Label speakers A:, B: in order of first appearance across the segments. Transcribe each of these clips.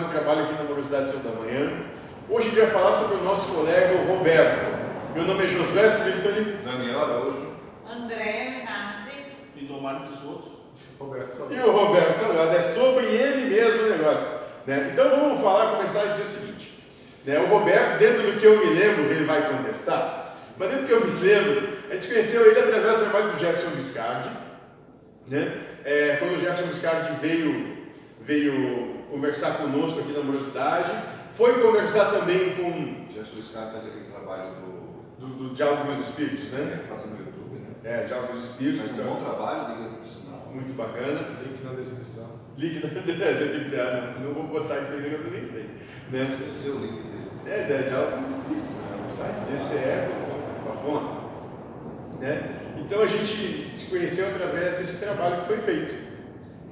A: mais um trabalho aqui na Morosidade Santa da Manhã. Hoje a gente vai falar sobre o nosso colega o Roberto. Meu nome é Josué Sintoni.
B: Daniel Araújo.
C: André Menazzi.
D: E Domar Bisotto.
B: Roberto
A: E
B: Salgado.
A: o Roberto Salgado. É sobre ele mesmo o negócio. né? Então vamos falar, começar a dizer o seguinte. né? O Roberto, dentro do que eu me lembro, ele vai contestar, mas dentro do que eu me lembro, a gente conheceu ele através do trabalho do Jefferson Viscardi. Né? É, quando o Jefferson Viscardi veio, veio conversar conosco aqui na Morosidade, foi conversar também com
B: Jesus Viscardi faz aquele trabalho do.
A: do, do Diálogo dos Espíritos, né?
B: É, passa no YouTube, né?
A: É, Diálogo dos Espíritos,
B: Faz um
A: então,
B: bom trabalho, diga por sinal.
A: muito bacana.
B: Link na descrição.
A: Link na não vou botar isso aí eu nem sei. Né?
B: O link dele.
A: É, é Diálogo dos Espíritos, né? o site DCE.com. Né? Então a gente se conheceu através desse trabalho que foi feito.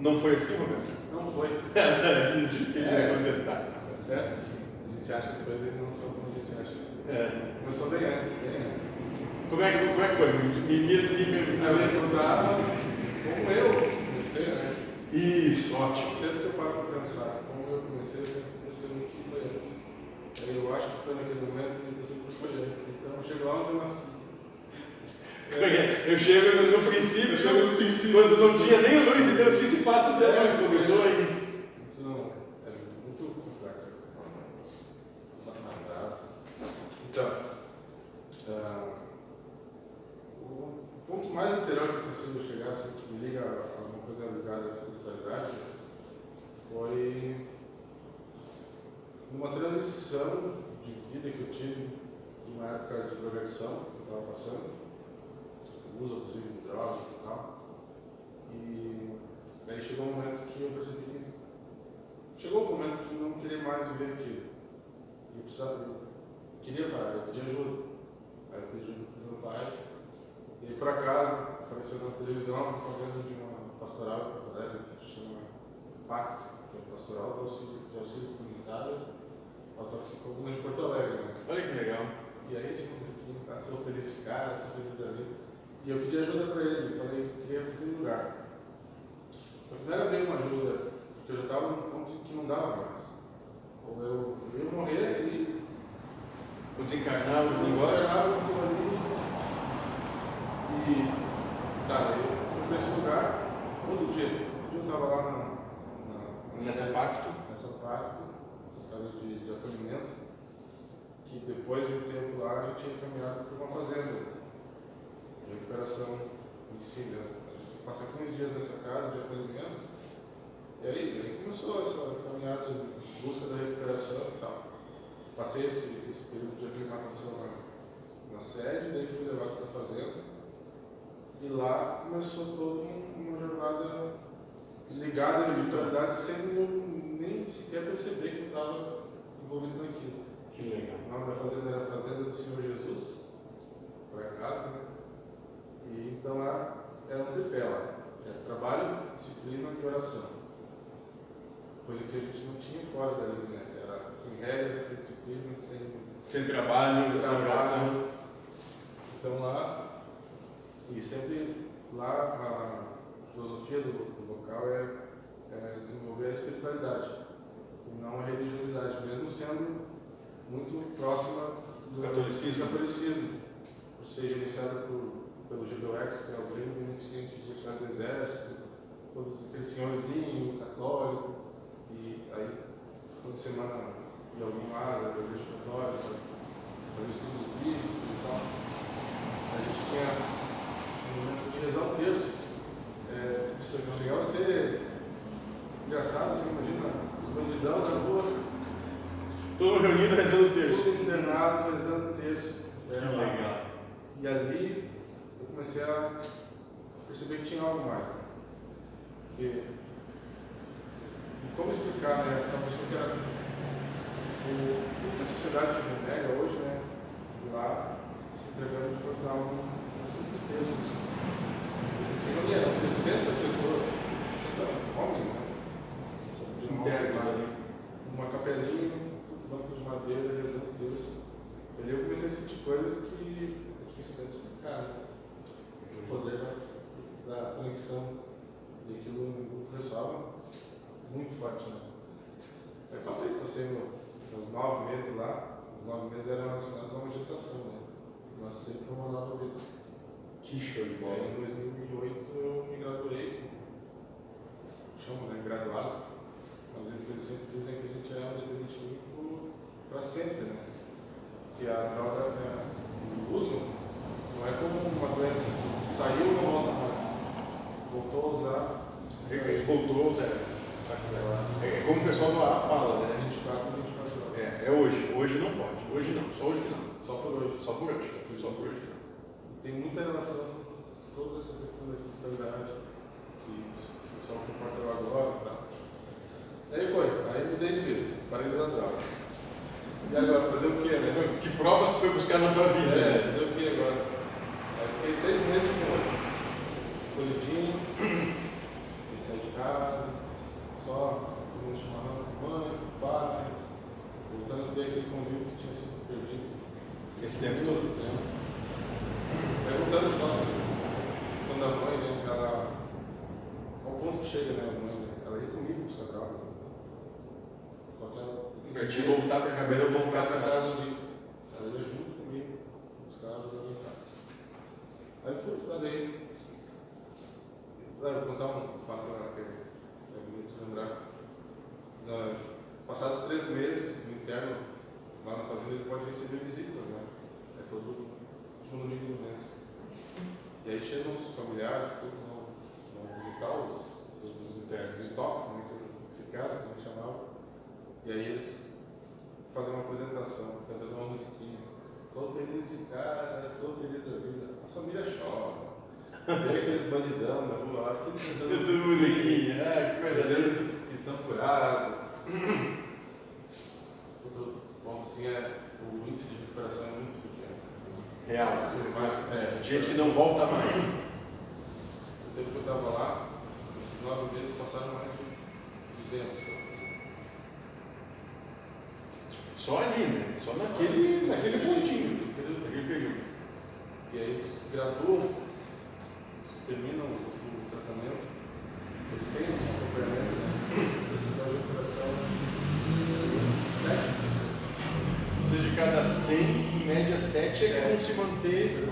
A: Não foi assim, Roberto?
E: Não foi.
A: Ele disse que ele
E: É.
A: ia contestar.
E: Tá certo que a gente acha as coisas e não são como a gente acha.
A: É.
E: Começou bem antes, bem antes.
A: Como, é, que- como é que foi? Me, me, me, me, me,
E: Eu ia como eu comecei, né?
A: Isso, ótimo.
E: Sempre que eu paro para pensar como eu comecei, eu sempre percebo o que foi antes. Aí eu acho que foi naquele momento e eu percebo que foi antes. Então eu chego lá onde eu nasci.
A: É é? Eu chego no, princípio, quando não tinha nem luz, e Deus disse faça ser luz. Começou aí.
E: Não é. Então, ah, o ponto mais anterior que eu consigo chegar, que me liga a alguma coisa ligada à espiritualidade, foi numa transição de vida que eu tive de uma época de drogadição que eu estava passando, uso abusivo de drogas e tal. E aí chegou um momento que eu percebi que chegou um momento que eu não queria mais viver aquilo. Eu precisava, eu queria parar, eu pedi ajuda. Aí eu pedi ajuda pro meu pai. E aí por acaso apareceu na televisão propaganda de uma pastoral em Porto Alegre que se chama Pacto, que é pastoral do auxílio, de auxílio comunitário ao de Porto Alegre. Né?
A: Olha que legal.
E: E aí, tipo, você tinha, tá, sou feliz de cara, sou feliz da vida. E eu pedi ajuda pra ele, eu falei que queria ir no lugar. Que não era bem uma ajuda, porque eu já estava num ponto que não dava mais. Ou eu, eu ia morrer e
A: Vou desencarnar os
E: eu
A: negócios.
E: encarnava aquilo ali. E tá, eu fui pra esse lugar, outro dia, outro dia eu estava lá na, na,
A: Nessa pacto.
E: nessa pacto, nessa casa de, de acolhimento, que depois de um tempo lá a gente tinha caminhado para uma fazenda recuperação em si, né? A gente passou 15 dias nessa casa de acolhimento, e aí, aí começou essa caminhada em busca da recuperação e tal. Passei esse, esse período de aclimatação na, na sede, daí fui levado para a fazenda, e lá começou toda um- uma jornada ligada à espiritualidade sem nem sequer perceber que eu estava envolvido naquilo.
A: Que legal.
E: O nome da fazenda era Fazenda do Senhor Jesus, para casa, né? E então lá era um tripé lá. É trabalho, disciplina e oração. Coisa que a gente não tinha fora dali, né? Era sem regras, sem disciplina, sem
A: Sem trabalho, sem oração.
E: Então lá, e sempre lá a filosofia do, do local é, é desenvolver a espiritualidade e não a religiosidade, mesmo sendo muito próxima do
A: Catolicismo.
E: catolicismo, por ser iniciada por, pelo GBUX, que é o grande beneficente dos oficiais do exército, todos aqueles senhorzinho católico, e aí toda semana ia alguém lá da igreja católica fazer estudos bíblicos e tal. A gente tinha um momento de rezar o terço. É, chegava- a ser engraçado, assim, imagina, os bandidão na rua,
A: Todo reunido rezando o terço.
E: tudo internado, rezando o terço.
A: Que legal.
E: E ali eu comecei a perceber que tinha algo mais. Né? Porque, como explicar, né? Aquela pessoa que era. O, tudo que a sociedade renega hoje, né? Lá, se entregando de corpo e alma num simples texto. Se reunieram 60 pessoas, 60 homens, né?
A: Internos ali.
E: Uma capelinha, um banco de madeira, rezando Deus. E ali eu comecei a sentir coisas que é difícil até de explicar. né? O poder da, da conexão e aquilo no grupo pessoal muito forte. Né? Aí passei, passei nove meses lá. Os nove meses eram relacionados a uma gestação, né? Nasci para uma nova vida.
A: Que show de bola.
E: aí, em 2008 eu me graduei, chamo né, graduado, mas eles sempre dizem que a gente é um dependente para sempre, né? Porque a droga, né, o uso, não é como uma doença que saiu não volta mais. Voltou a usar,
A: Ele voltou, Zé. É como o pessoal do A fala, né?
E: 24, 24 horas.
A: É, é hoje. Hoje não pode. Hoje não. Só hoje não.
E: Só por hoje.
A: Só por hoje. Só por hoje não.
E: Tem muita relação com toda essa questão da espiritualidade, que o pessoal comporta agora e tal. Aí foi, aí mudei de vida, parei de usar droga. E agora, fazer o quê, né?
A: Que provas tu foi buscar na tua vida?
E: É,
A: né?
E: fazer o quê agora? Aí fiquei seis meses com ele, colhidinho, sem sair de casa, só tomando chimarrão com mãe, com pai, voltando a ter aquele convívio que tinha sido perdido.
A: Esse tempo todo.
E: Né? Perguntando só se a questão da mãe, né? Ela. Ao ponto que chega, né? A mãe, né? Ela ia comigo buscar droga. Qualquer.
A: Pra te voltar pra cabeça, eu vou ficar
E: pra
A: sem
E: casa ali. Ela ia junto comigo buscar a droga em casa. Aí eu fui pra daí. Ah, eu vou contar um fato lá que é é bonito de lembrar. Na- passados três meses no interno, lá na fazenda, ele pode receber visitas, né? É todo último domingo do mês. E aí chegam os familiares, todos vão, vão visitar os, os, os internos, os toques, né? Que se casa, como a gente chamava. E aí eles fazem uma apresentação, cantando uma musiquinha. Sou feliz de cara, sou feliz da vida. A família chora. E aí aqueles bandidão da rua lá, tudo cantando
A: Tudo musiquinha. Ah, que coisa linda.
E: e tão curado. Outro ponto assim é o índice de recuperação é muito pequeno.
A: Real.
E: Mas, é,
A: Gente que não volta mais.
E: Tempo que eu estava lá, esses nove meses passaram mais de 200. tá?
A: Só ali, né? Só naquele, naquele pontinho. Naquele período.
E: E aí os que graduam, os que terminam o, o tratamento, eles têm um acompanhamento, né? Percentual de recuperação é 7%.
A: Ou seja, de cada 100, em média 7 é que vão se manter,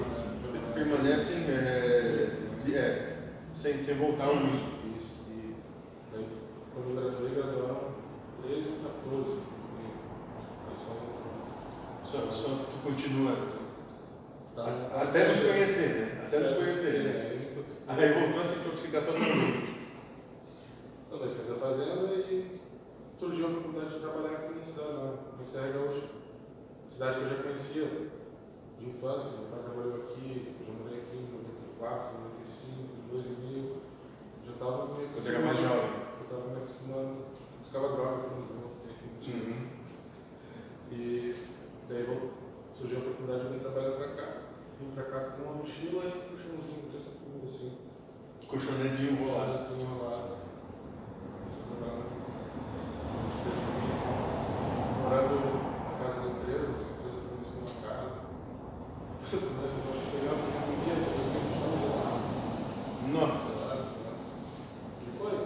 E: Permanece-
A: permanecem é, é, sem, sem voltar ao uso.
E: Isso. E daí, quando eu graduei, graduaram 13 ou 14 comigo. Aí só
A: Só, tu continua.
E: Tá.
A: Até nos conhecer, né? Até nos conhecer.
E: Sim,
A: né?
E: aí eu intoxiquei.
A: Aí voltou a se intoxicar totalmente.
E: Então, daí saí da fazenda e surgiu a oportunidade de trabalhar aqui na cidade, na, na Serra Gaúcha. Cidade que eu já conhecia de infância. Meu pai trabalhou aqui, eu já morei aqui em 94, 95, 2000. Já estava meio
A: Quando era mais jovem.
E: Eu estava me acostumando. Buscava droga aqui no meu tempo.
A: Uhum.
E: E daí surgiu a oportunidade de vir trabalhar pra cá. Vim pra cá com uma mochila e um colchãozinho dessa figura assim.
A: Colchonetinho enrolado.
E: Assim, enrolado. Morando na casa da empresa, a empresa forneceu uma casa. Começa a pegar um dia, depois eu chão gelado.
A: Nossa.
E: E foi.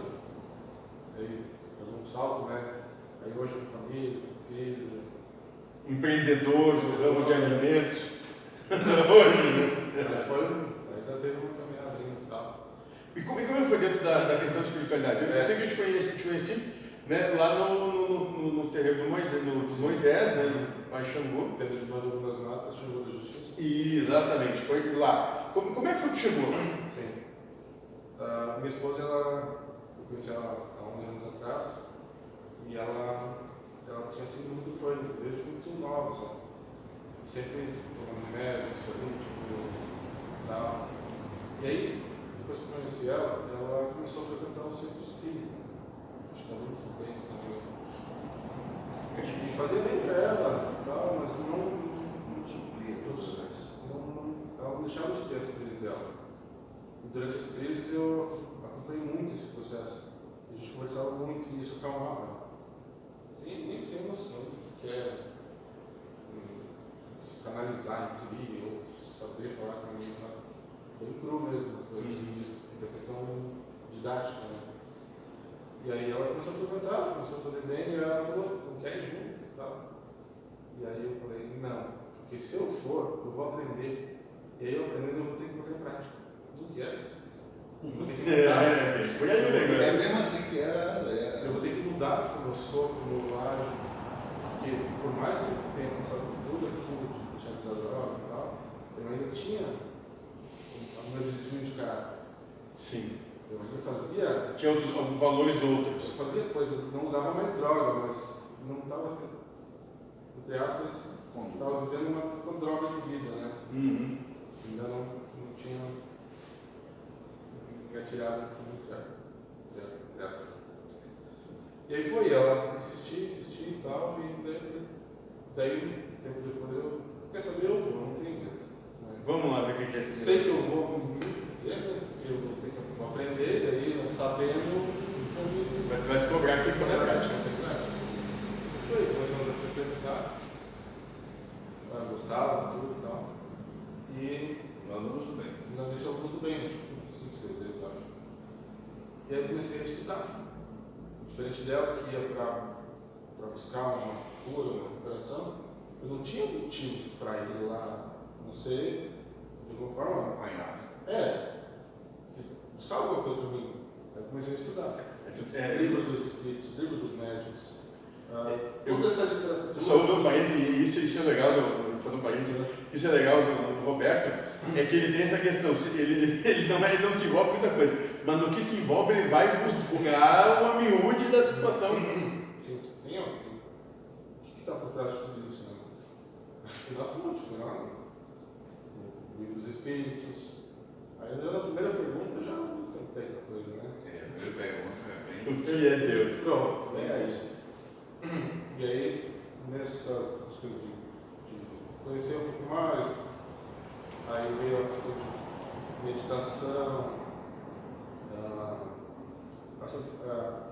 E: Aí, fazer um salto, né? Aí hoje com família, com filho,
A: Empreendedor no ramo de alimentos. Hoje, né?
E: Mas foi, ainda teve uma caminhada ainda e tal.
A: E como, e como foi dentro da, da questão da espiritualidade? Eu, eu
E: É.
A: sei que eu te conheci, te conheci né, lá no, no, no, no terreno do Moisés, no Moisés, né, no
E: Teve de Banho das Matas, chegou da Justiça.
A: E, exatamente, foi lá. Como, como é que foi que chegou?
E: Sim. Ah, minha esposa, ela, eu conheci ela há 11 anos atrás, e ela, ela tinha síndrome do pânico, desde muito nova, sabe? Sempre tomando remédio, ansiolítico e tal. E aí, depois que eu conheci ela, ela começou a frequentar o centro espírita. Acho que há muitos tempos também. E fazia bem pra ela e tal, mas não,
B: Não supria todas as.
E: não, não, ela não deixava de ter as crises dela. E durante as crises eu acompanhei muito esse processo. A gente conversava muito e isso acalmava. Sem nem ter noção do que é hum, se canalizar, intuir ou saber falar com alguém, sabe? Bem cru mesmo, foi isso, da questão didática. Né? E aí ela começou a frequentar, começou a fazer bem, e ela falou, não quer ir junto e tal. E aí eu falei, não, porque se eu for, eu vou aprender. E aí eu aprendendo, eu vou ter que botar em prática. Quero. Eu vou ter que
A: É,
E: mudar.
A: é, bem, foi aí o
B: É
A: negócio.
B: mesmo assim que era André.
E: Eu vou ter que mudar como eu sou, como eu ajo. Porque por mais que eu tenha passado tudo aquilo de deixar de usar droga e tal, eu ainda tinha o meu desvio de caráter.
A: Sim.
E: Eu ainda fazia
A: Tinha outros valores
E: Eu
A: outros.
E: fazia coisas, não usava mais droga, mas não estava, entre aspas, estava vivendo uma, uma droga de vida, né?
A: Uhum.
E: Ainda não, não tinha engatilhado no caminho certo. Certo, aspas. E aí foi, ela insistia, insistia e tal, e daí, daí tempo depois eu, quer saber, eu vou, não tenho medo. né?
A: Vamos lá ver o que é esse
E: Sei que eu vou né? Eu vou ter que aprender, daí sabendo, eu
A: Mas tu vai se cobrar aqui quando é prática.
E: Foi, começamos a frequentar, ela gostava, tudo e tal. E
B: Nós vamos bem.
E: não isso é o do bem, acho que cinco, seis vezes, eu acho. E aí eu comecei a estudar. Diferente dela, que ia para buscar uma cura, uma recuperação, eu não tinha motivos para ir lá, não sei, de alguma forma.
B: Acompanhar.
E: É, buscar alguma coisa para mim. Aí eu comecei a estudar.
A: É, é,
E: livro dos espíritos, livro dos médios. ah,
A: Eu-
E: literatura.
A: Só um parênteses, e isso, isso é legal, vou fazer um parênteses, isso é legal do, do Roberto, é que ele tem essa questão, ele, ele, não, é- ele não se envolve com muita coisa, mas no que se envolve ele vai buscar o miúde da situação.
E: Tem, tem, ó, tem. O que está por trás de tudo isso, né? Fui na fonte, fui lá dos espíritos. Aí na primeira pergunta já tentei a coisa, né?
B: É, primeiro pega uma, foi bem.
A: O que é Deus?
E: Pronto, é aí. E aí, nessas coisas de, de conhecer um pouco mais, aí veio a questão de meditação, essa, ah,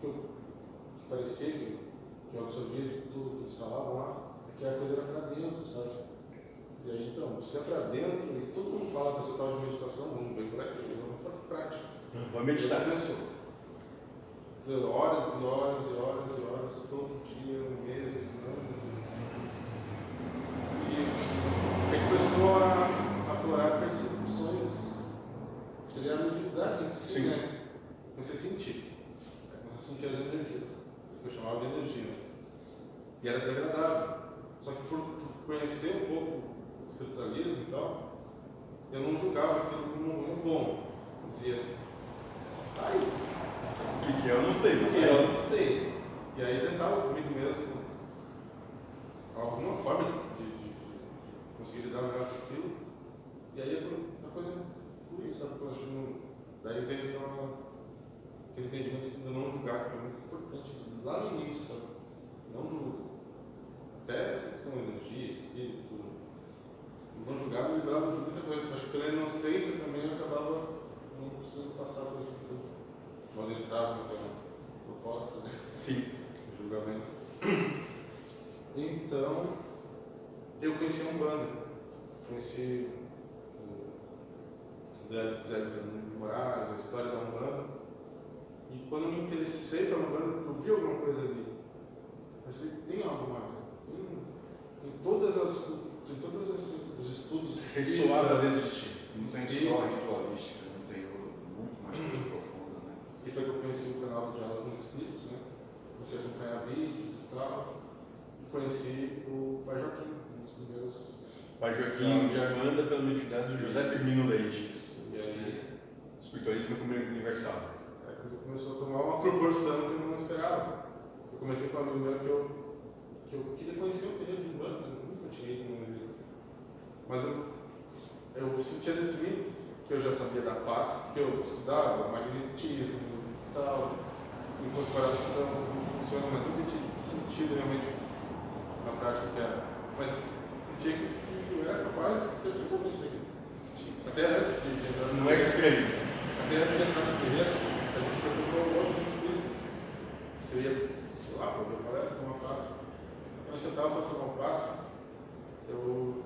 E: que, eu, que parecia que, que eu absorvia de tudo que eles falavam lá, é que a coisa era para dentro, sabe? E aí, então, se é para dentro, e todo mundo fala dessa tal de meditação, vamos ver qual é que é, vamos para prática.
A: Vou meditar.
E: Começou. Então, Horas e horas e horas e horas, todo dia, meses, anos. E aí começou a aflorar percepções. Seria a mediunidade em si,
A: Sim.
E: né? Comecei a sentir. Comecei a sentir as energias. Eu chamava de energia. E era desagradável. Só que por, conhecer um pouco o espiritualismo e tal, eu não julgava aquilo como um bom. Eu dizia, tá aí,
A: O que, que é, eu não sei, mas
E: porque eu não sei. E aí tentava comigo mesmo alguma forma de, de, de, de conseguir lidar melhor com aquilo. E aí a coisa fluiu, sabe? Que Daí veio aquela, entendimento de não julgar, que é muito importante lá no início? Não julga. Até essa questão da energia, espírito, não julgar me livrava de muita coisa, mas pela inocência também eu acabava não precisando passar por isso tudo. Quando entrava naquela proposta, né?
A: sim.
E: de julgamento. Então, eu conheci a Umbanda. Conheci o Zé Fernando Moraes, a história da Umbanda. E quando eu me interessei pela Umbanda, porque eu vi alguma coisa ali, eu falei, tem algo mais. Tem, tem todas as tem todos os, os estudos
A: Ressoava
E: espíritas,
A: dentro de ti.
B: Não tem só ritualística, não tem muito mais coisa profunda, né?
E: que foi que eu conheci o canal do Diálogo com os Espíritos, né? Comecei a acompanhar vídeos e tal. E conheci o Pai Joaquim, um dos primeiros.
A: Pai Joaquim de Armanda pela mediunidade do José Firmino Leite.
E: E aí
A: Espiritualismo universal.
E: Coisa começou a tomar uma proporção que eu não esperava. Eu comentei com um amigo meu que eu, que eu queria conhecer o terreiro de Umbanda, eu nunca tinha ido minha vida. Mas eu, eu sentia dentro de mim que eu já sabia da paz, porque eu estudava magnetismo e tal, incorporação, como funciona, mas nunca tinha sentido realmente na prática que era. Mas sentia que, que eu era capaz perfeitamente daquilo. Até antes de, entrar no
A: Não é estranho.
E: até antes de entrar no terreiro, a gente perguntou ao outro centro espírita. Se eu ia, sei lá, para ver palestra, uma passe. Quando eu sentava para tomar um passe, eu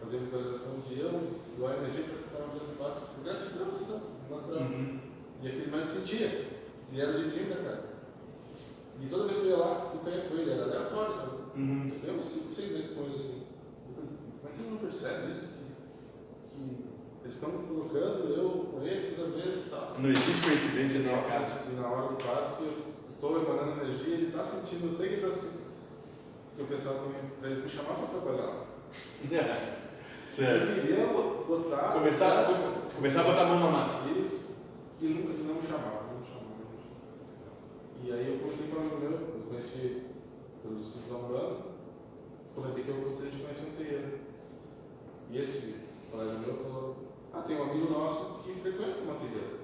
E: fazia visualização de eu, doar energia para estava dando passe, por gratidão, natural.
A: Uhum.
E: E aquele médico sentia. E era o dedinho da casa. E toda vez que eu ia lá, eu caía com ele, era aleatório, sabe?
A: Uhum.
E: Eu não sei, seis vezes com ele assim. Como é que ele não percebe isso? Que, que eles estão colocando eu com ele toda vez e tal.
A: Não existe coincidência nem acaso.
E: E na hora do passe, eu sentindo, eu sei que ele está sentindo. Porque o pessoal também, pra eles me chamar para trabalhar lá.
A: certo.
E: Eu queria botar.
A: Começar, começar a botar a mão na massa.
E: Isso. E nunca não me chamava, não me chamava. E aí eu comentei com um amigo meu, eu conheci pelos estudos da Umbanda, comentei que eu gostaria de conhecer um terreiro. E esse colega meu falou, ah, tem um amigo nosso que frequenta uma terreira.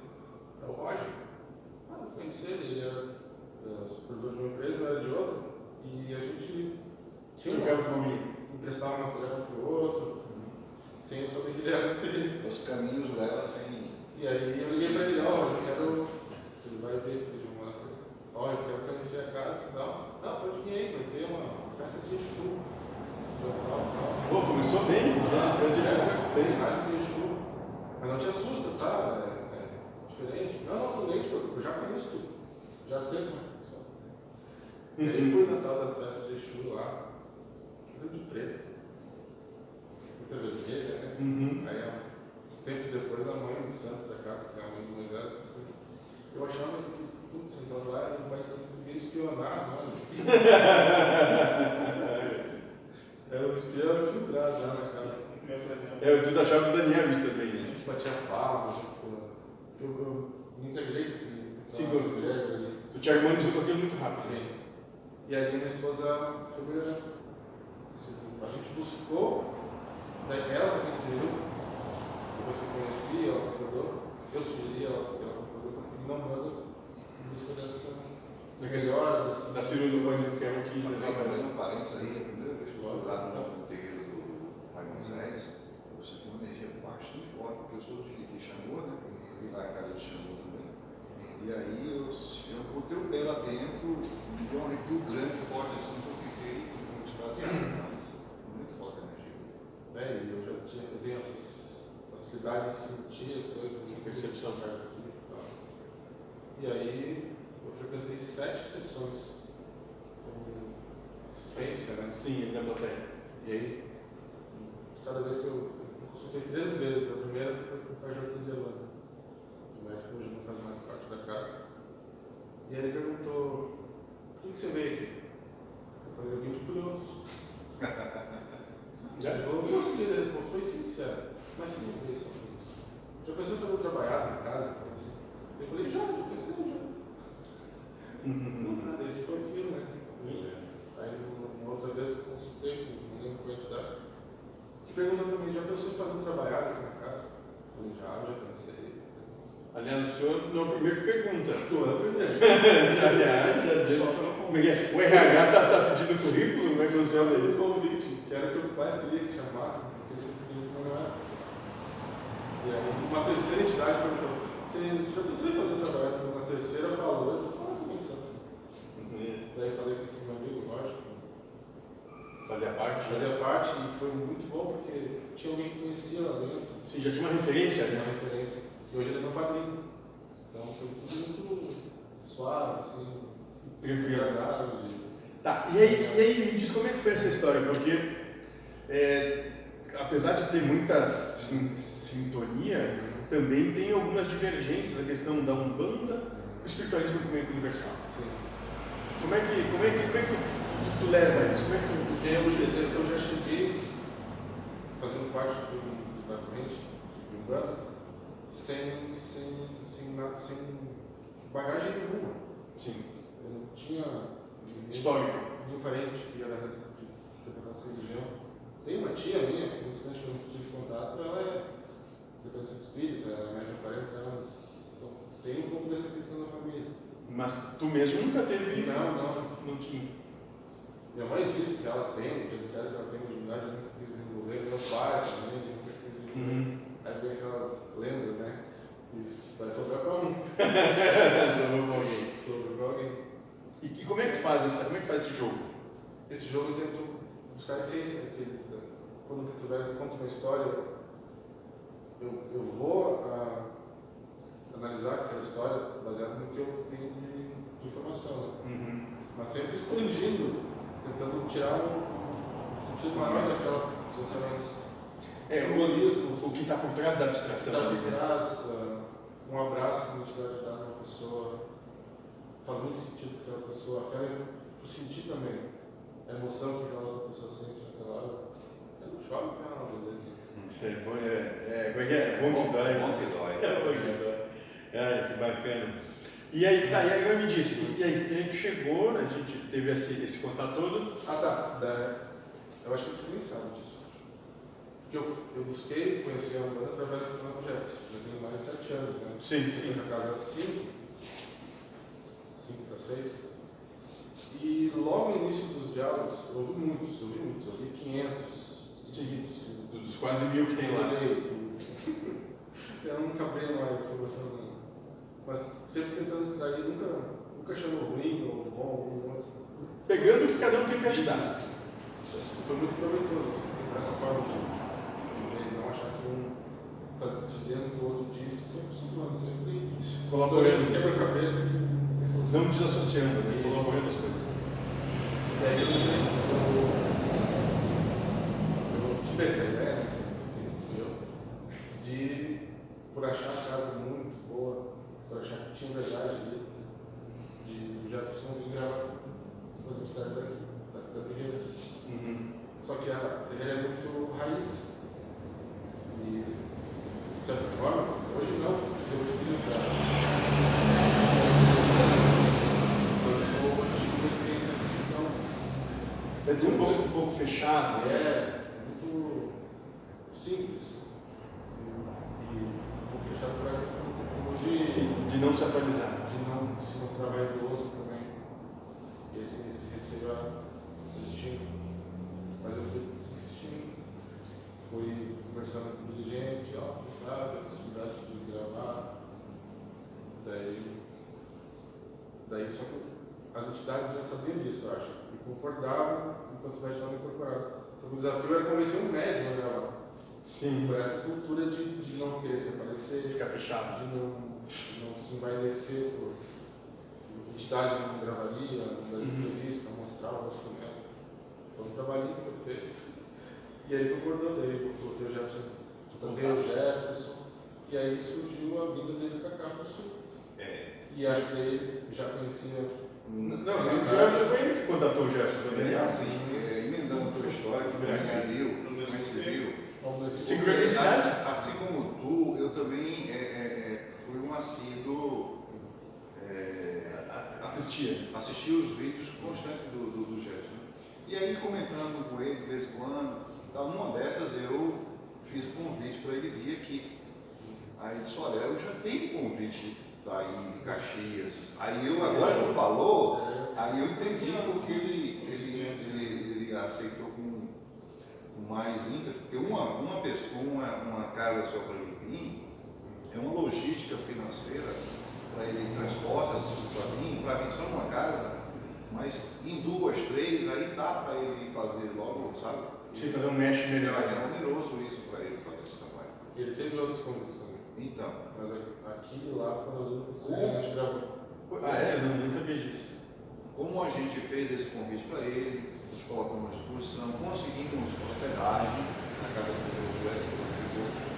E: É o Roger. Ah, eu conheci ele, ele era é, supervisor de uma empresa, eu era de outra, e a gente tinha
A: Trocava família.
E: emprestava material um para o outro, sem eu saber que ele era terreiro.
B: Os caminhos levam sem.
E: E aí eu liguei pra ele, ó, eu quero. Ele vai ver esse vídeo mostra. Ó, eu quero conhecer a casa e tal. Não, pode vir aí, vai ter uma festa de Exu. Tal, tal, tal.
A: Pô, começou bem. Já, já de
E: É,
A: bem.
E: rádio de Exu. Mas não te assusta, tá? É, é diferente. Não, não, não, tipo, eu já conheço tudo. Já sei como é que. E aí fui na tal da festa de Exu lá. Tudo de preto. Muita vermelha, né?
A: Uhum.
E: Aí, tempos depois, a mãe do santo da casa, que é a mãe do Moisés, assim, eu achava que, putz, então lá era um país que ia espionar, mano. era um espião infiltrado lá nas casas.
A: É, eu tudo achava que o Daniel isso também.
E: A
A: né?
E: gente batia palma, eu, eu me integrei com aquele.
A: Sim,
E: mulher ali.
A: Tu te harmonizou com aquilo muito rápido.
E: Sim. E ali minha esposa foi melhorando. Assim, A gente buscou, daí ela também sugeriu, depois que eu conheci, ela concordou, eu sugeri, ela, ela concordou, e não manda em busca dessa
A: Na questão
E: melhor, dessa
A: da cirurgia do banho, que é o que
B: Também,
A: levava
B: também um parênteses aí, a primeira vez que eu fui lá no terreiro do Pai Moisés, eu senti uma energia bastante forte, porque eu sou de, de Xangô, né? Eu fui lá em casa de Xangô também. E aí eu, eu botei o pé lá dentro, me deu um arrepio grande, forte assim, que eu fiquei muito extasiado. Mas muito forte a energia.
E: né, e eu já tinha, eu tenho essas facilidades de sentir as coisas, de
A: Percepção.
E: perto aqui e tal. E aí eu frequentei sete sessões como assistência, né?
A: Sim, ele na plateia.
E: E aí, cada vez que eu, eu consultei três vezes, a primeira foi com o Joaquim de Holanda, médico hoje não faz mais parte da casa. E aí ele perguntou, por que, você veio aqui? Eu falei, eu vim de curioso. Ele falou, gostei, ele falou, foi sincero, mas você não veio só por isso. Já pensou em fazer um trabalhado na casa? Eu falei, já, já pensei, já. Nunca, ele ficou aquilo, né? Aí uma outra vez eu consultei com não lembro qual entidade, que perguntou também, já pensou em fazer um trabalhado aqui na casa? Eu falei, já, já pensei.
A: Aliás, o senhor não é o primeiro que pergunta.
E: Tu é o primeiro.
A: Aliás, já
E: pelo
A: Como é que é? O RH tá, tá pedindo currículo? Como é que funciona
E: Esse
A: isso?
E: convite, que era o que eu mais queria que chamasse, porque esse convite não era. E aí uma terceira entidade perguntou, você já pensou em fazer um trabalhado uma terceira falou, eu falei, ah, não sabe. Daí falei com esse meu amigo, lógico,
A: Fazia parte.
E: fazia parte e foi muito bom porque tinha alguém que conhecia lá dentro.
A: Sim, já tinha uma referência, né?
E: uma referência. E hoje ele é meu padrinho. Então foi tudo muito suave, assim, agradável.
A: Tá, e aí, e aí me diz como é que foi essa história, porque é, apesar de ter muita sin- sintonia, também tem algumas divergências, a questão da Umbanda e o espiritualismo como é universal.
E: Sim.
A: Como é que, como é que, como é que tu, tu, leva isso? Como é que tu,
E: eu, eu já cheguei fazendo parte do, da corrente de Umbanda sem, sem, sem, nada, sem bagagem nenhuma.
A: Sim,
E: Eu não tinha ninguém-
A: histórico.
E: nenhum parente que era de frequentar essa religião. Tem uma tia minha, que no instante eu não tive contato, ela é frequentante espírita, ela é mais de 40 anos. Então tem um pouco dessa questão da família.
A: Mas tu mesmo nunca teve.
E: Não, não.
A: Não tinha.
E: Minha mãe disse que ela tem, que disseram que ela tem mediunidade, eu nunca quis envolver. Meu pai também, nunca quis envolver.
A: Uhum.
E: Aí vem aquelas lendas, né? Isso vai sobrar pra um.
A: Sobrou pra alguém.
E: Sobre pra alguém.
A: E, e como é que tu faz essa, como é que faz esse jogo?
E: Esse jogo eu tento buscar a essência daquele. Quando o Preto Velho conta uma história, eu, eu vou a, analisar aquela história baseado no que eu tenho de, de informação. Né?
A: Uhum.
E: Mas sempre expandindo, tentando tirar um sentido maior daquela, daquelas
A: É,
E: simbolismos.
A: O que está por trás da abstração
E: Está
A: ali,
E: por
A: né?
E: trás, ah, um abraço que a entidade dá numa pessoa, faz muito sentido para aquela pessoa, aquela por sentir também a emoção que aquela outra pessoa sente naquela hora. Eu choro com ela, beleza.
A: É bom, é, é, como é que é? Bom que dói.
B: Bom que dói.
A: É bom que dói. Que bacana. E aí, tá, e aí agora me disse, e aí, e aí tu chegou, né, a gente teve esse, esse contato todo,
E: Ah tá, da, eu acho que você nem sabe disso. Porque eu, eu busquei conhecer a Umbanda através do Fernando Jefferson, já tenho mais de sete anos, né?
A: Sim,
E: Eu
A: sim.
E: na casa 5, 5 para 6. E logo no início dos diálogos, eu ouvi muitos, eu ouvi muitos, eu ouvi 500 seguidos.
A: dos, dos quase mil que tem lá.
E: Eu não cabia mais informação nenhuma. Mas sempre tentando extrair, nunca, nunca achando ruim ou bom ou outro.
A: Pegando o que cada um tem para ajudar.
E: Foi muito proveitoso, assim, essa forma de, achar que um está dizendo que o outro disse, sempre somando, sempre
A: Isso,
E: colaborando,
A: colaborando,
E: quebra-cabeça que
A: não desassociando, né? Colaborando as coisas.
E: E aí eu, eu, eu tive essa ideia, né, que assim, eu, de, por achar a casa muito boa, por achar que tinha verdade ali, de o Jefferson vir gravar com as entidades daqui, da, da Terreira.
A: Uhum.
E: Só que a Terreira é muito raiz. E, de certa forma, hoje não, porque eu filho já. Quando o antigo ele tem essa visão
A: Deve ser um pouco, um pouco fechado, né?
E: é, é muito simples. E um pouco fechado para a questão da tecnologia.
A: Sim, de não se atualizar.
E: De não se mostrar vaidoso também. E esse, esse receio existindo. Mas eu fui insistindo. Fui conversando com o dirigente, ó, sabe, a possibilidade de gravar. Daí. Daí só que as entidades já sabiam disso, eu acho. E concordavam enquanto nós estávamos incorporados. Então o desafio era convencer um médico a gravar.
A: Sim.
E: Por essa cultura de, de não querer se aparecer,
A: Ficar fechado.
E: de não, de não se envaidecer por entidade não gravaria, não daria
A: Uhum.
E: entrevista, não mostrar o rosto médico. Foi um trabalhinho que eu fiz. E aí concordou eu coloquei o Jefferson, toquei o Jefferson, e aí surgiu a vinda dele pra cá pro sul.
A: É.
E: E acho que ele já conhecia.
A: Não, o Jefferson foi ele que contatou o Jefferson, foi o
B: É
A: Daniel.
B: Assim, é, emendando a tua história, que coincidiu, coincidiu.
E: Nesse
A: Sincronicidade.
B: Assim, assim como tu, eu também é, é, é, fui um assíduo. É,
A: Assistia.
B: assisti os vídeos constantes do, do, do Jefferson. E aí, comentando com ele de vez em quando, tal, numa dessas eu fiz o convite para ele vir aqui. Aí ele disse: Olha, eu já tenho convite daí de Caxias. Aí eu, agora que falou, aí eu entendi porque ele, ele, ele, ele aceitou com, com mais ímpeto, porque uma, uma pessoa, uma, uma casa só para ele vir, é uma logística financeira para ele transporta as coisas para mim, para mim só uma casa, mas em duas, três, aí dá para ele fazer logo, sabe?
A: Sim, fazer um mesh melhor.
B: É
A: né?
B: oneroso isso para ele fazer esse trabalho.
E: Ele teve outros convites também.
B: Então,
E: Mas aqui e lá foram as únicas que a gente gravou.
A: Ah, é? Eu não, nem sabia disso.
B: como a gente fez esse convite para ele, nos colocamos à disposição, conseguimos hospedagem na casa do Deus West,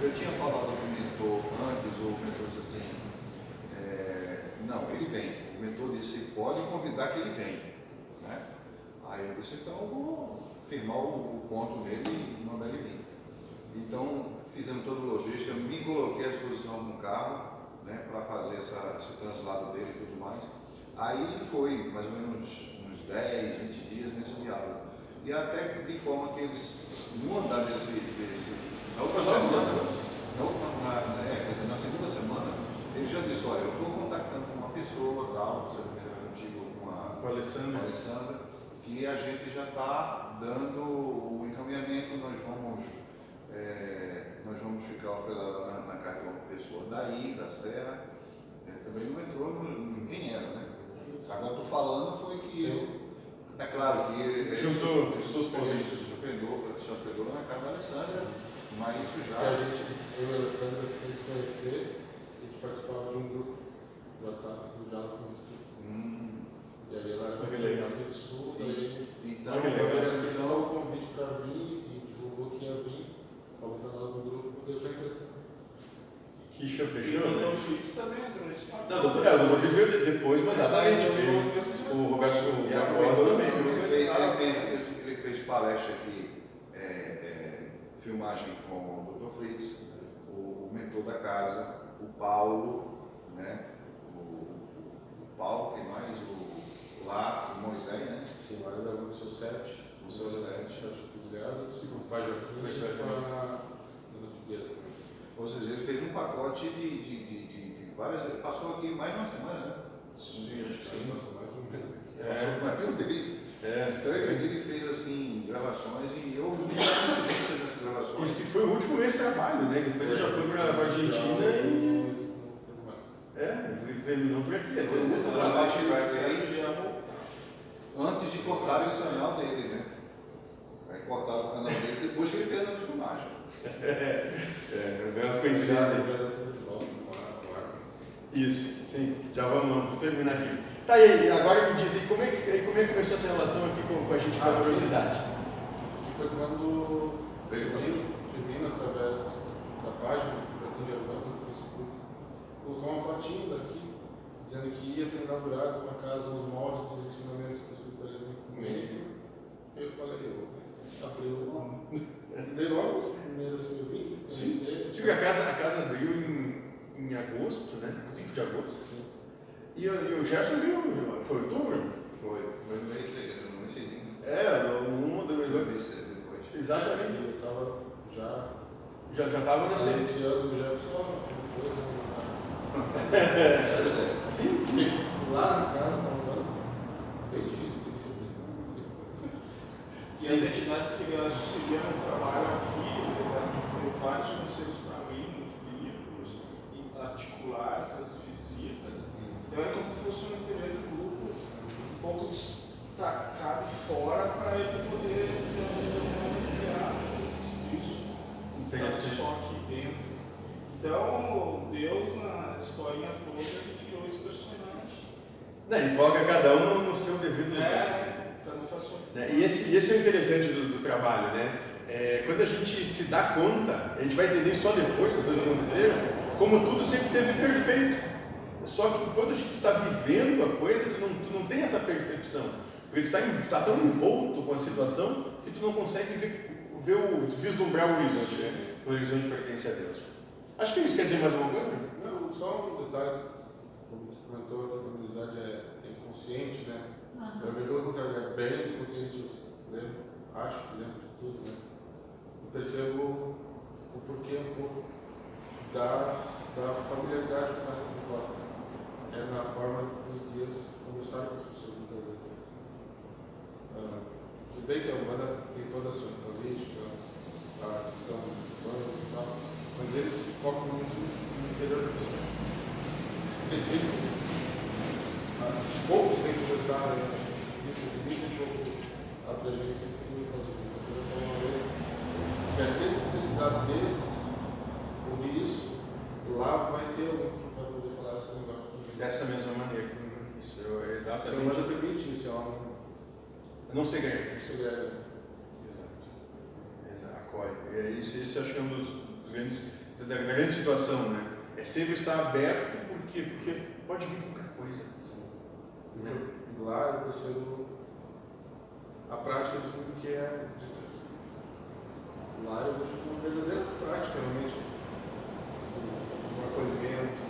B: eu tinha falado com o mentor antes, o mentor disse assim, é, não, ele vem. O mentor disse, pode convidar que ele vem. Né? Aí eu disse, então eu vou firmar o, o ponto dele e mandar ele vir. Então fizemos toda a logística, me coloquei à disposição no carro né, para fazer essa, esse translado dele e tudo mais. Aí foi mais ou menos 10, 20 dias nesse diálogo. E até de forma que eles, no andar desse, desse na outra semana, na, na, na- é, quer dizer, na segunda semana, ele já disse, olha, eu estou contactando com uma pessoa, tal, você antigo com a,
A: Com a Alessandra.
B: com a Alessandra, que a gente já está dando o encaminhamento, nós vamos, é, nós vamos ficar hospedados na, na casa de uma pessoa daí, da Serra, É, também não entrou quem era, né? Agora estou falando foi que
E: Sim.
B: É claro que ele,
A: os
B: se- ele se hospedou, se hospedou na casa da Alessandra, mas isso já
E: a gente, eu e a Alessandra, se conhecer, a gente participava de um grupo do WhatsApp do Diálogo com os Espíritos.
B: Hum,
E: E aí ela
A: que legal.
E: Rio do Sul, daí
B: então,
E: quando ele assinou o convite para vir e divulgou que ia vir, falou para nós no grupo, deu bem certo.
A: Que
D: E
A: fechou,
D: o Dr.
A: né?
D: Fritz também entrou nesse papo.
A: Não, doutor, é, o doutor veio depois, mas exatamente.
D: Mesmos
A: O Roberto Barbosa também,
B: Ele fez, ele fez, ele- fez palestra aqui, é, é, filmagem com o Dr. Fritz, o, o mentor da casa, o Paulo, né? O, o Paulo, quem mais? O, lá, o Moisés, né?
E: Sim, lá gravou no seu set,
B: No seu set.
E: sete cruzilhadas, com o pai Joaquim
A: Pai
E: e a Dona Figueira também.
B: Ou seja, ele fez um pacote de, de, de, de, várias. Ele passou aqui mais de uma semana, né?
A: Sim, acho que
E: Sim, nossa, mais de um mês aqui.
A: É.
B: Passou mais de um mês.
A: É.
B: Então ele, ele fez assim, gravações e houve muita coincidência nessas gravações.
A: E foi o último mês de trabalho, né? Depois ele já foi para a Argentina e. É, ele terminou por aqui. Essa,
B: Essa
A: essa
B: parte
A: parte
B: ele fez antes de cortarem o canal dele, né? Aí cortaram o canal dele depois que ele fez a filmagem.
A: É, tem umas coincidências aí.
E: no ar.
A: Isso, sim. Já vamos, vamos terminar aqui. Tá aí, agora me diz aí, como é que, como é que começou essa relação aqui com, com a gente com a curiosidade?
E: Que foi quando Firmino, Firmino, através da página do Joaquim de Albano no Facebook, colocou uma fotinho daqui, dizendo que ia ser inaugurada uma casa nos moldes dos ensinamentos do espiritualismo ecumênico. Eu falei, eu abriu. Dei logo as primeiras que eu vim,
A: Sim. Sim, a casa, a casa abriu em, em agosto, né? 5 de agosto.
E: Sim.
A: E, o- e o Gerson veio, foi outubro?
B: Foi, foi no mês seguinte, no mês seguinte.
A: É, um,
B: Foi
A: dois.
B: mês depois.
A: Exatamente.
E: Eu estava já
A: Já já estava nessa.
E: iniciando já só uma coisa.
B: Sério, sério.
A: Sim, sim.
E: Lá na casa estava bem difícil de subir.
D: E as entidades que elas auxiliam o trabalho aqui, deu vários conselhos para mim, livros, e articular essas visitas. Então é como se fosse um interior do grupo, um pouco destacado fora para ele poder ter uma visão mais ampliada disso. Não
A: Interessante.
D: só aqui dentro. Então, Deus, na historinha toda, ele criou esse personagem.
A: Né, e coloca cada um no seu devido lugar.
D: É, cada um faz sua
A: Né, E esse, esse é o interessante do, do trabalho, né? É, quando a gente se dá conta, a gente vai entender só depois que as coisas aconteceram, como tudo sempre teve perfeito. Só que quando a gente está vivendo a coisa, tu não, tu não tem essa percepção. Porque tu está tá tão envolto com a situação que tu não consegue ver, ver o, vislumbrar o horizonte, né? O horizonte pertence a Deus. Acho que isso quer dizer mais alguma coisa?
E: Não, só um detalhe, como você comentou, que a comunidade é inconsciente, né? Para mim, pelo contrário, é bem inconsciente, lembro, acho que lembro de tudo, né? Eu percebo o porquê um pouco da, da familiaridade com essa proposta. É na forma dos guias conversarem com as pessoas muitas vezes. Ah, tudo bem que a Umbanda tem toda a sua ritualística, a questão do banco e tal, mas eles focam muito no interior da pessoa. Tem tempo, ah, poucos têm conversado, né? isso limita um pouco a presença que eu falei uma vez, que aquele que precisar desse, ouvir isso, lá vai ter alguém que vai poder falar esse negócio também.
A: Dessa mesma maneira. Isso é
E: A Umbanda
A: exatamente.
E: permite isso, é um
A: Não segredo.
E: segredo.
A: Exato. Exato. Acolhe. É isso, esse acho que é um dos, dos grandes, da, da grande situação, né? É sempre estar aberto, por quê? Porque pode vir qualquer coisa. Né?
E: E lá eu percebo a prática de tudo que é. Lá eu vejo uma verdadeira prática, realmente, um acolhimento,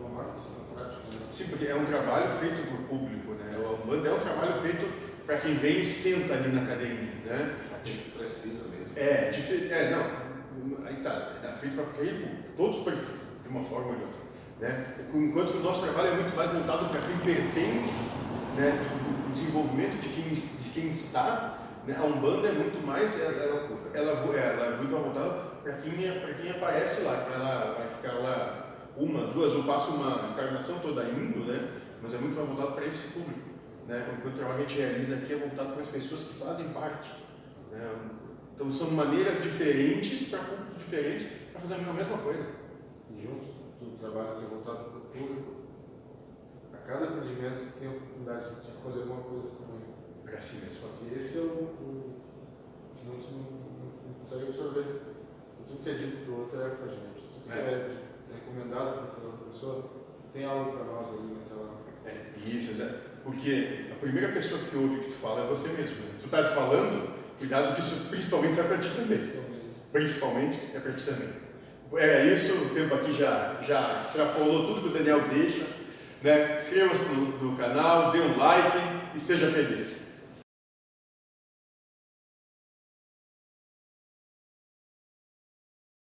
E: uma marca prática. Né?
A: Sim, porque é um trabalho feito o público, né? O Umbanda é um trabalho feito para quem vem e senta ali na academia, né?
B: A gente precisa mesmo.
A: É, diferente. É, não. Aí tá, é feito para aquele público. Todos precisam, de uma forma ou de outra. Né? Enquanto o nosso trabalho é muito mais voltado para quem pertence, né? o desenvolvimento de quem, de quem está, né? a Umbanda é muito mais. Ela, ela, ela, vo- é, ela é muito mais voltada para quem, é- quem aparece lá, que ela vai ficar lá uma, duas, ou passa uma encarnação toda indo, né? mas é muito mais voltado para esse público. Né? Enquanto o trabalho que a gente realiza aqui é voltado para as pessoas que fazem parte. Né? Então são maneiras diferentes para públicos diferentes para fazer a mesma coisa.
E: e junto do trabalho que é voltado para o público, a cada atendimento tem a oportunidade de acolher alguma coisa também.
A: É assim.
E: Só que esse é o, o que não, não, não consegue absorver. Tudo que é dito para o outro é para a gente. Tudo que é, recomendado para aquela outra pessoa tem algo para nós ali naquela.
A: É, isso, Zé. Porque a primeira pessoa que ouve o que tu fala é você mesmo. Né? Tu tá te falando, cuidado que isso principalmente sai para ti também. Principalmente é para ti também. Era isso, o tempo aqui já, já extrapolou tudo que o Daniel deixa. Né? Inscreva-se no, no canal, dê um like e seja feliz.